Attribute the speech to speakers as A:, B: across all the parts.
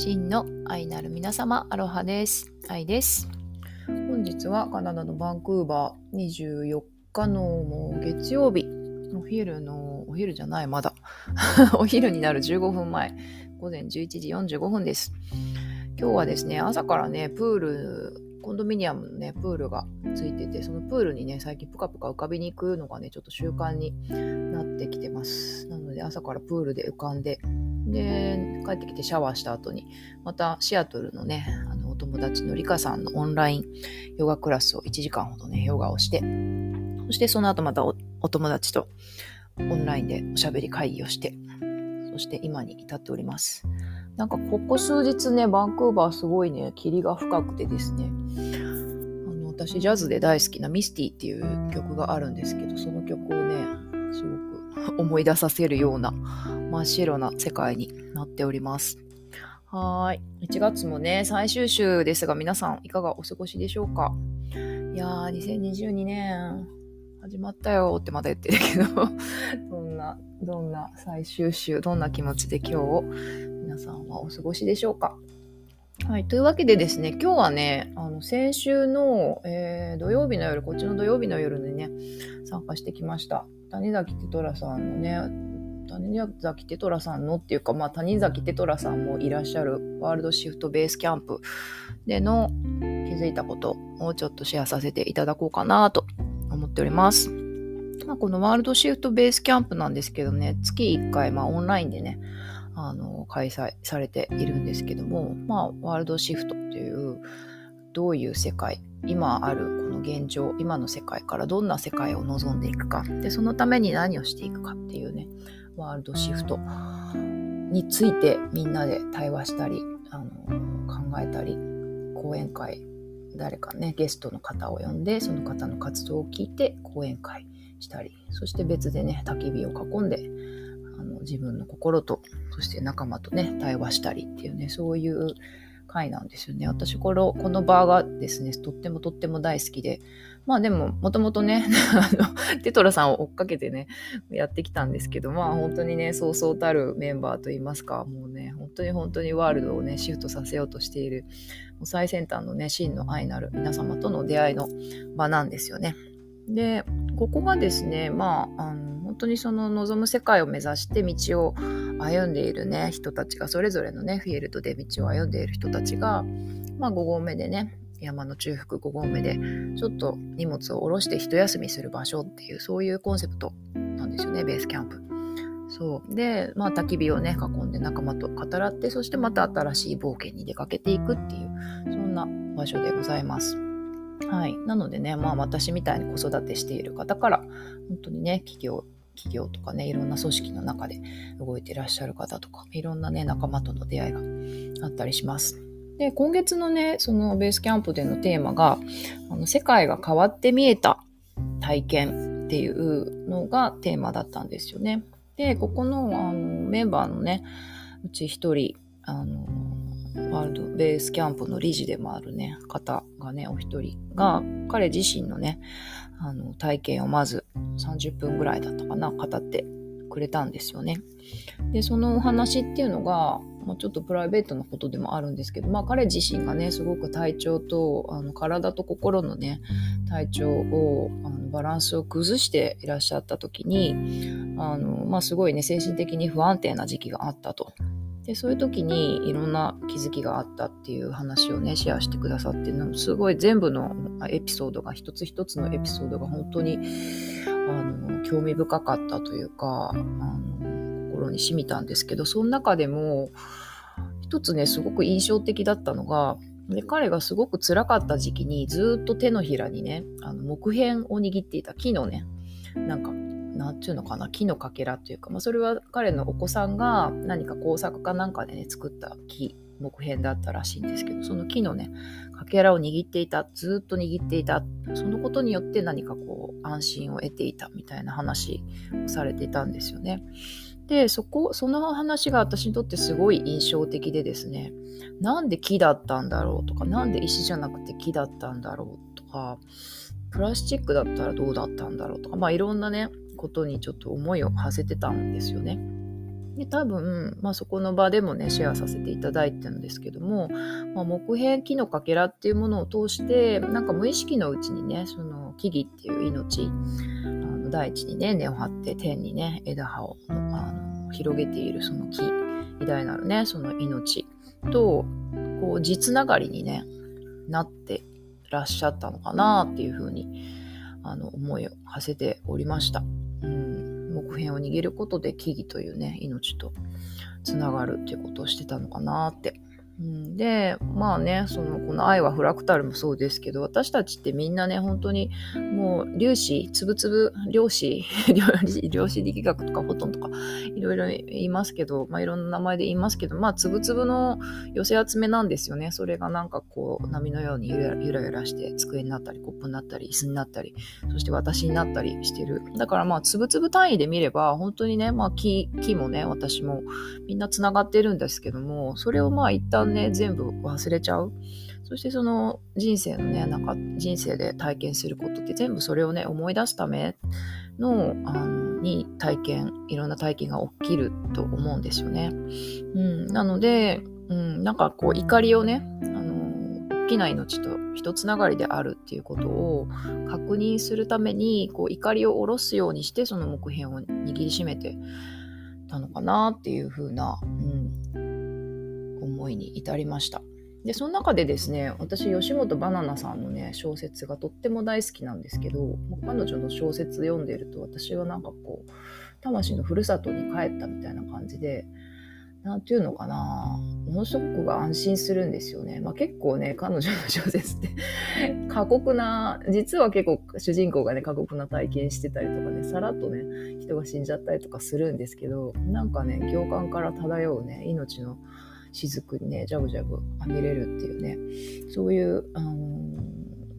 A: 真の愛なる皆様、アロハです。愛です。本日はカナダのバンクーバー24日のもう月曜日、お昼の、お昼じゃない、まだ。お昼になる15分前、午前11時45分です。今日はですね、朝からね、プール、コンドミニアムのね、プールがついてて、そのプールにね、最近ぷかぷか浮かびに行くのがね、ちょっと習慣になってきてます。なので、朝からプールで浮かんで、で、帰ってきてシャワーした後に、またシアトルのね、あのお友達のリカさんのオンラインヨガクラスを1時間ほどね、ヨガをして、そしてその後またおお友達とオンラインでおしゃべり会議をして、そして今に至っております。なんかここ数日ね、バンクーバーすごいね、霧が深くてですね、あの私ジャズで大好きなミスティっていう曲があるんですけど、その曲をね、すごく思い出させるような真っ白な世界になっております。はい。1月もね、最終週ですが、皆さんいかがお過ごしでしょうか？いやー、2022年、始まったよってまだ言ってるけど、どんな、どんな最終週、どんな気持ちで今日を皆さんはお過ごしでしょうか？はい。というわけでですね、今日はね、あの、先週の、えー土曜日の夜、こっちの土曜日の夜にね、参加してきました。谷崎テトラさんのね、谷崎テトラさんのっていうか、まあ、谷崎テトラさんもいらっしゃるワールドシフトベースキャンプでの気づいたことをちょっとシェアさせていただこうかなと思っております。まあ、このワールドシフトベースキャンプなんですけどね、月1回、まあ、オンラインでね、あの、開催されているんですけども、まあ、ワールドシフトっていう、どういう世界、今あるこの現状、今の世界からどんな世界を望んでいくか、で、そのために何をしていくかっていうね、ワールドシフトについてみんなで対話したり、あの、考えたり、講演会、誰かね、ゲストの方を呼んで、その方の活動を聞いて講演会したり、そして別でね、焚き火を囲んで、あの自分の心と、そして仲間とね、対話したりっていうね、そういう回なんですよね。私この、この場がですね、とってもとっても大好きで、まあでも、もともとね、あの、テトラさんを追っかけてね、やってきたんですけど、まあ本当にね、そうそうたるメンバーといいますか、もうね、本当に本当にワールドをね、シフトさせようとしている、最先端のね、真の愛なる皆様との出会いの場なんですよね。で、ここがですね、まあ、あの本当にその望む世界を目指して道を歩んでいるね、人たちが、それぞれのね、フィールドで道を歩んでいる人たちが、まあ5合目でね、山の中腹5合目で、ちょっと荷物を下ろして一休みする場所っていう、そういうコンセプトなんですよね、ベースキャンプ。そう。で、まあ焚き火をね、囲んで仲間と語らって、そしてまた新しい冒険に出かけていくっていう、そんな場所でございます。はい。なのでね、まあ私みたいに子育てしている方から、本当にね、企業、企業とかね、いろんな組織の中で動いていらっしゃる方とか、いろんなね、仲間との出会いがあったりします。で、今月のね、そのベースキャンプでのテーマが、あの世界が変わって見えた体験っていうのがテーマだったんですよね。で、ここのあのメンバーのね、うち一人、あの、ワールドベースキャンプの理事でもあるね、方がね、お一人が、彼自身のね、あの、体験をまず30分ぐらいだったかな、語ってくれたんですよね。で、そのお話っていうのが、まあ、ちょっとプライベートなことでもあるんですけど、まあ彼自身がね、すごく体調と、あの体と心のね、体調を、あのバランスを崩していらっしゃった時に、あの、まあすごいね、精神的に不安定な時期があったと。で、そういう時にいろんな気づきがあったっていう話をね、シェアしてくださってのすごい全部のエピソードが、一つ一つのエピソードが本当に、あの、興味深かったというか、あの、心に染みたんですけど、その中でも、一つね、すごく印象的だったのが、で彼がすごく辛かった時期にずっと手のひらにね、あの木片を握っていた木のね、なんか、なんていうのかな、木のかけらっていうか、まあ、それは彼のお子さんが何か工作かなんかでね、作った木、木片だったらしいんですけど、その木のね、かけらを握っていた、ずっと握っていた、そのことによって何かこう、安心を得ていたみたいな話をされていたんですよね。で、そこ、その話が私にとってすごい印象的でですね、なんで木だったんだろうとか、なんで石じゃなくて木だったんだろうとか、プラスチックだったらどうだったんだろうとか、まあいろんなね、ことにちょっと思いを馳せてたんですよね。で多分、まあ、そこの場でもねシェアさせていただいてるんですけども、まあ、木片木のかけらっていうものを通してなんか無意識のうちにねその木々っていう命あの大地にね根を張って天にね枝葉をあの広げているその木偉大なるねその命とこう実ながりにねなってらっしゃったのかなっていうふうにあの思いを馳せておりました。片を握ることで木々というね命とつながるっていうことをしてたのかなってでまあねそのこの「愛はフラクタル」もそうですけど私たちってみんなね本当にもう粒子つぶつぶ量子 量子力学とかフォトンとかいろいろ言いますけど、まあ、いろんな名前で言いますけどまあつぶつぶの寄せ集めなんですよね。それがなんかこう波のようにゆらゆらゆらして机になったりコップになったり椅子になったりそして私になったりしてる。だからまあつぶつぶ単位で見れば本当にねまあ木木もね私もみんなつながってるんですけどもそれをまあ一旦ね、全部忘れちゃう。そしてその人生のね、なんか人生で体験することって全部それをね、思い出すための、あの、に体験、いろんな体験が起きると思うんですよね。うん、なので、うん、なんかこう怒りをね、あの、大きな命と一つながりであるっていうことを確認するために、こう怒りを下ろすようにして、その木片を握りしめてたのかなっていう風な、うん、思いに至りました。でその中でですね私吉本バナナさんのね小説がとっても大好きなんですけど彼女の小説読んでると私はなんかこう魂のふるさとに帰ったみたいな感じで何て言うのかなものすごく安心するんですよね。まあ、結構ね彼女の小説って 過酷な実は結構主人公がね過酷な体験してたりとかねさらっとね人が死んじゃったりとかするんですけどなんかね行間から漂うね命の雫にね、ジャブジャブ浴びれるっていうね、そういう、あの、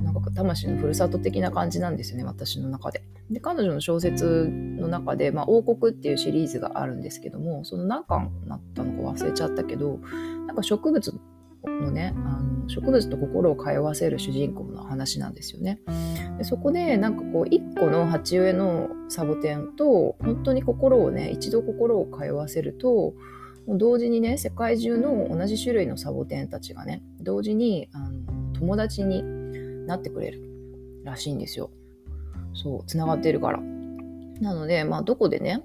A: なんか魂のふるさと的な感じなんですよね、私の中で。で、彼女の小説の中で、まあ、王国っていうシリーズがあるんですけども、その何巻なったのか忘れちゃったけど、なんか植物のね、あの植物と心を通わせる主人公の話なんですよね。でそこでなんかこう一個の鉢植えのサボテンと本当に心をね一度心を通わせると同時にね世界中の同じ種類のサボテンたちがね同時にあの友達になってくれるらしいんですよ。そうつながってるから。なのでまあどこでね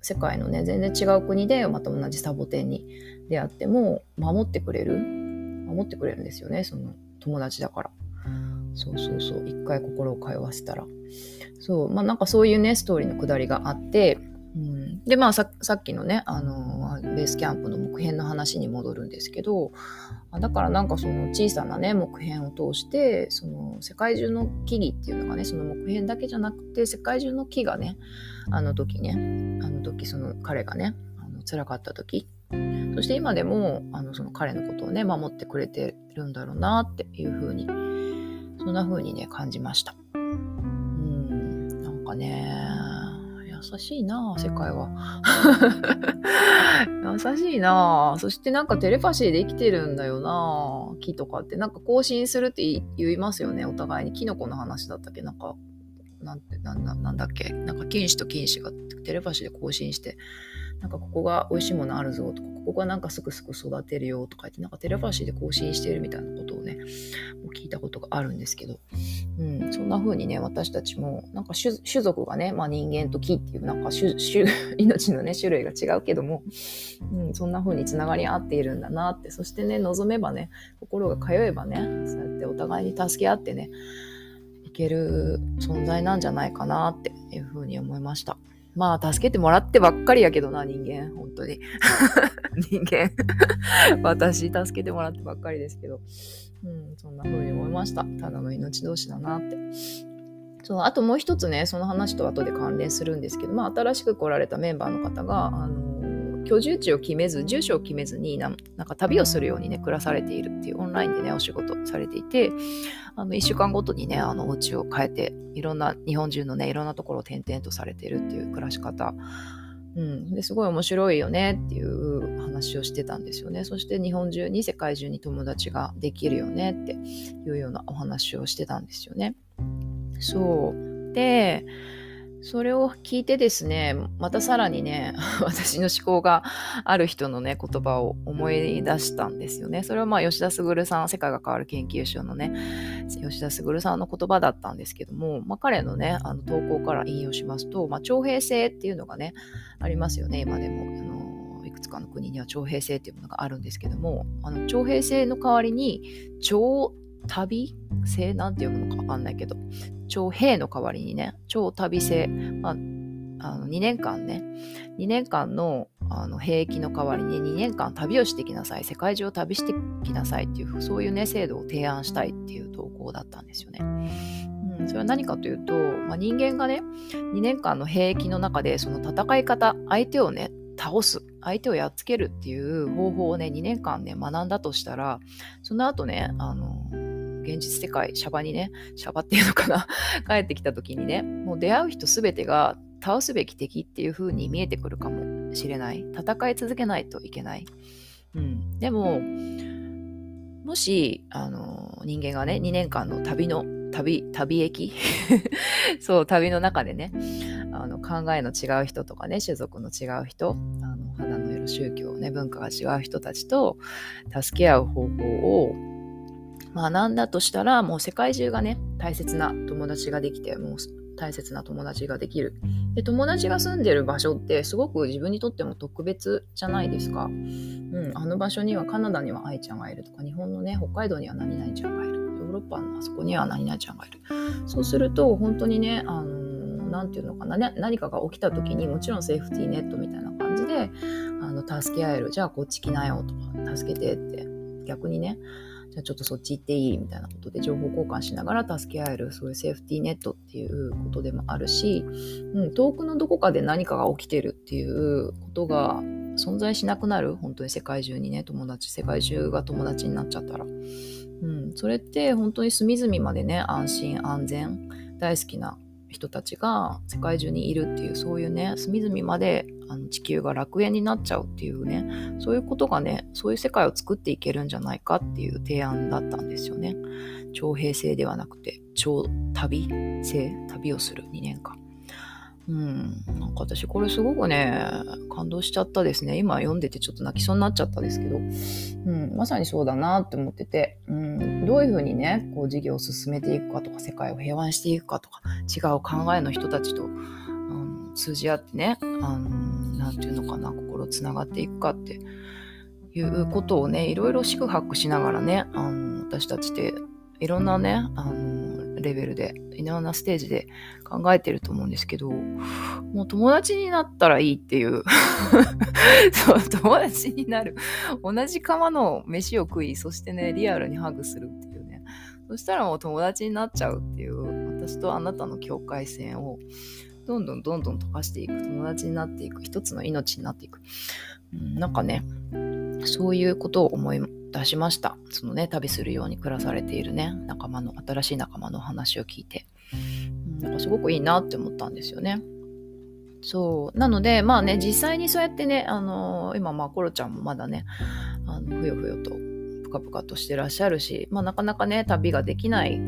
A: 世界のね全然違う国でまた同じサボテンに出会っても守ってくれる守ってくれるんですよねその友達だから。そうそうそう一回心を通わせたら。そうまあなんかそういうねストーリーのくだりがあってでまあさっきのね、あのベースキャンプの木片の話に戻るんですけどだからなんかその小さなね木片を通してその世界中の木々っていうのがねその木片だけじゃなくて世界中の木がねあの時ねあの時その彼がねあの辛かった時そして今でもあのその彼のことをね守ってくれてるんだろうなっていうふうにそんな風にね感じました。うんなんかね優しいな世界は。優しいなそしてなんかテレパシーで生きてるんだよな木とかって。なんか更新するって言いますよね、お互いに。キノコの話だったっけ？なんか、なんて、なんなんだっけ？なんか菌糸と菌糸がテレパシーで更新して、なんかここが美味しいものあるぞとか、ここがなんかすくすく育てるよとか言って、なんかテレパシーで更新してるみたいなことをね、もう聞いたことがあるんですけど、うん、そんな風にね、私たちも、なんか種族がね、まあ人間と木っていうなんか種種 命のね、種類が違うけども、うん、そんな風につながり合っているんだなって、そしてね、望めばね、心が通えばね、そうやってお互いに助け合ってね、いける存在なんじゃないかなっていう風に思いました。まあ、助けてもらってばっかりやけどな、人間。本当に。人間。私、助けてもらってばっかりですけど。うん、そんな風に思いました。ただの命同士だなって。そうあともう一つね、その話と後で関連するんですけど、まあ、新しく来られたメンバーの方が、あの居住地を決めず、住所を決めずにな、んか旅をするようにね、暮らされているっていうオンラインでね、お仕事されていて、あの、一週間ごとにね、あの、お家を変えて、いろんな、日本中のね、いろんなところを転々とされているっていう暮らし方。うん。で、すごい面白いよねっていう話をしてたんですよね。そして日本中に、世界中に友達ができるよねっていうようなお話をしてたんですよね。そう。で、それを聞いてですね、またさらにね、私の思考がある人のね、言葉を思い出したんですよね。それはまあ吉田卓さん、世界が変わる研究所のね、吉田卓さんの言葉だったんですけども、まあ、彼のね、あの投稿から引用しますと、まあ、徴兵制っていうのがね、ありますよね、今でも。あのいくつかの国には徴兵制っていうものがあるんですけども、あの徴兵制の代わりに、徴旅制なんて読むのかわかんないけど、徴兵の代わりにね、超旅制、まあ、あの2年間ね、2年間のあの兵役の代わりに2年間旅をしてきなさい、世界中を旅してきなさいっていう、そういうね、制度を提案したいっていう投稿だったんですよね。うん、それは何かというと、まあ、人間がね、2年間の兵役の中で、その戦い方、相手をね、倒す、相手をやっつけるっていう方法をね、2年間ね、学んだとしたら、その後ね、あの、現実世界、シャバにね、シャバっていうのかな、帰ってきた時にね、もう出会う人全てが倒すべき敵っていう風に見えてくるかもしれない。戦い続けないといけない。うん。でも、もし、あの、人間がね、2年間の旅の、旅、旅駅？そう、旅の中でね、あの考えの違う人とかね、種族の違う人、あの肌の色、宗教、ね、文化が違う人たちと助け合う方法を学んだとしたら、もう世界中がね、大切な友達ができて、もう大切な友達ができる。で、友達が住んでる場所ってすごく自分にとっても特別じゃないですか。うん、あの場所にはカナダには愛ちゃんがいるとか、日本のね、北海道には何々ちゃんがいる。ヨーロッパのあそこには何々ちゃんがいる。そうすると、本当にね、あのなんていうのかな、ね、何かが起きた時にもちろんセーフティーネットみたいな感じであの助け合えるじゃあこっち来なよとか助けてって逆にねじゃあちょっとそっち行っていいみたいなことで情報交換しながら助け合えるそういうセーフティーネットっていうことでもあるし、うん、遠くのどこかで何かが起きてるっていうことが存在しなくなる。本当に世界中にね友達世界中が友達になっちゃったら、うん、それって本当に隅々までね安心安全大好きな人たちが世界中にいるっていうそういうね隅々まであの地球が楽園になっちゃうっていうねそういうことがねそういう世界を作っていけるんじゃないかっていう提案だったんですよね。徴兵制ではなくて超旅？制旅をする？2年間。うん、なんか私これすごくね、感動しちゃったですね。今読んでてちょっと泣きそうになっちゃったですけど、うん、まさにそうだなって思ってて、うん、どういうふうにね、こう事業を進めていくかとか、世界を平和にしていくかとか、違う考えの人たちと、うん、通じ合ってね、あの、なんていうのかな、心つながっていくかっていうことをね、いろいろ四苦八苦しながらね、あの私たちっていろんなね、あのレベルで、いろんなステージで考えてると思うんですけど、もう友達になったらいいっていうそう、友達になる。同じ釜の飯を食い、そしてね、リアルにハグするっていうね。そしたらもう友達になっちゃうっていう、私とあなたの境界線を、どんどんどんどん溶かしていく、友達になっていく、一つの命になっていく。うん、なんかね、そういうことを思い出しました。そのね、旅するように暮らされているね、仲間の、新しい仲間の話を聞いて。うん、なんかすごくいいなって思ったんですよね。そう。なので、まあね、実際にそうやってね、あのー、今、まあ、コロちゃんもまだね、あの、ふよふよと、ぷかぷかとしてらっしゃるし、まあ、なかなかね、旅ができない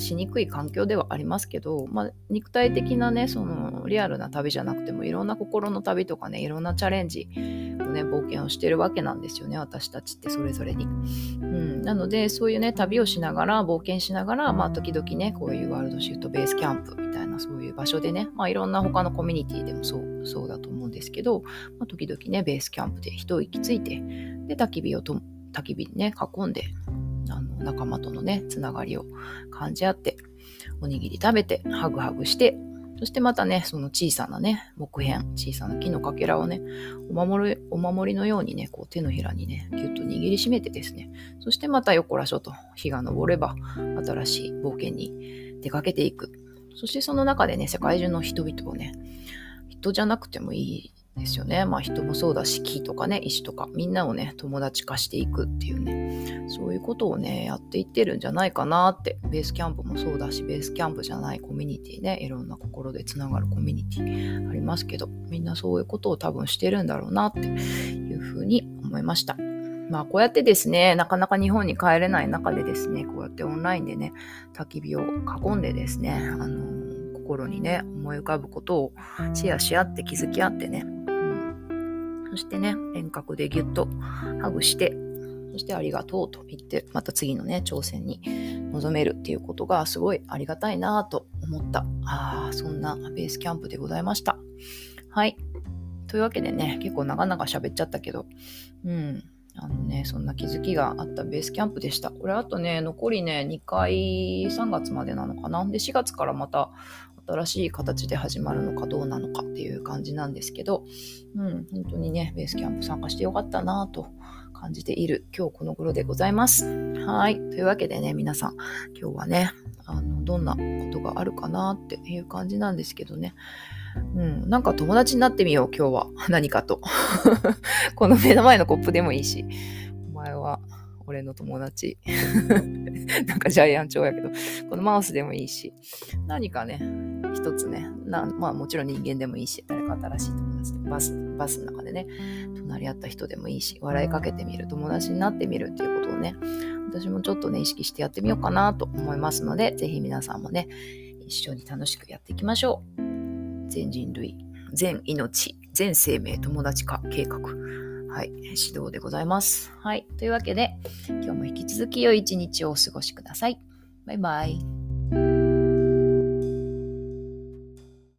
A: しにくい環境ではありますけど、まあ、肉体的なねそのリアルな旅じゃなくてもいろんな心の旅とかねいろんなチャレンジをね冒険をしてるわけなんですよね私たちってそれぞれに、うん、なのでそういうね旅をしながら冒険しながらまあ時々ねこういうワールドシフトベースキャンプみたいなそういう場所でねまあいろんな他のコミュニティでもそうそうだと思うんですけど、まあ、時々ねベースキャンプで一息ついてで焚き火をと焚き火にね囲んで仲間とのねつながりを感じ合っておにぎり食べてハグハグしてそしてまたねその小さなね木片小さな木のかけらをねお守りお守りのようにねこう手のひらにねぎゅっと握りしめてですねそしてまたよこらしょと日が昇れば新しい冒険に出かけていく。そしてその中でね世界中の人々をね人じゃなくてもいいですよね。まあ人もそうだし、木とかね、石とか、みんなをね、友達化していくっていうね、そういうことをね、やっていってるんじゃないかなって、ベースキャンプもそうだし、ベースキャンプじゃないコミュニティね、いろんな心でつながるコミュニティありますけど、みんなそういうことを多分してるんだろうなっていうふうに思いました。まあこうやってですね、なかなか日本に帰れない中でですね、こうやってオンラインでね、焚き火を囲んでですね、あの心にね、思い浮かぶことをシェアし合って気づき合ってね、そしてね、遠隔でぎゅっとハグして、そしてありがとうと言って、また次のね、挑戦に臨めるっていうことがすごいありがたいなと思った。ああ、そんなベースキャンプでございました。はい。というわけでね、結構長々喋っちゃったけど、うん。あのね、そんな気づきがあったベースキャンプでした。これあとね、残りね、2回3月までなのかな？で、4月からまた新しい形で始まるのかどうなのかっていう感じなんですけど、うん、本当にね、ベースキャンプ参加してよかったなと感じている今日この頃でございます。はい。というわけでね、皆さん、今日はね、あの、どんなことがあるかなっていう感じなんですけどね。うん、なんか友達になってみよう、今日は。何かと。この目の前のコップでもいいし。お前は俺の友達。なんかジャイアン長やけど、このマウスでもいいし。何かね、一つね、なまあもちろん人間でもいいし、誰か新しい友達で、バス、バスの中でね、隣り合った人でもいいし、笑いかけてみる、友達になってみるっていうことをね、私もちょっとね、意識してやってみようかなと思いますので、ぜひ皆さんもね、一緒に楽しくやっていきましょう。全人類、全命、全生命友達化計画。はい、指導でございます。はい、というわけで、今日も引き続き良い一日をお過ごしください。バイバイ。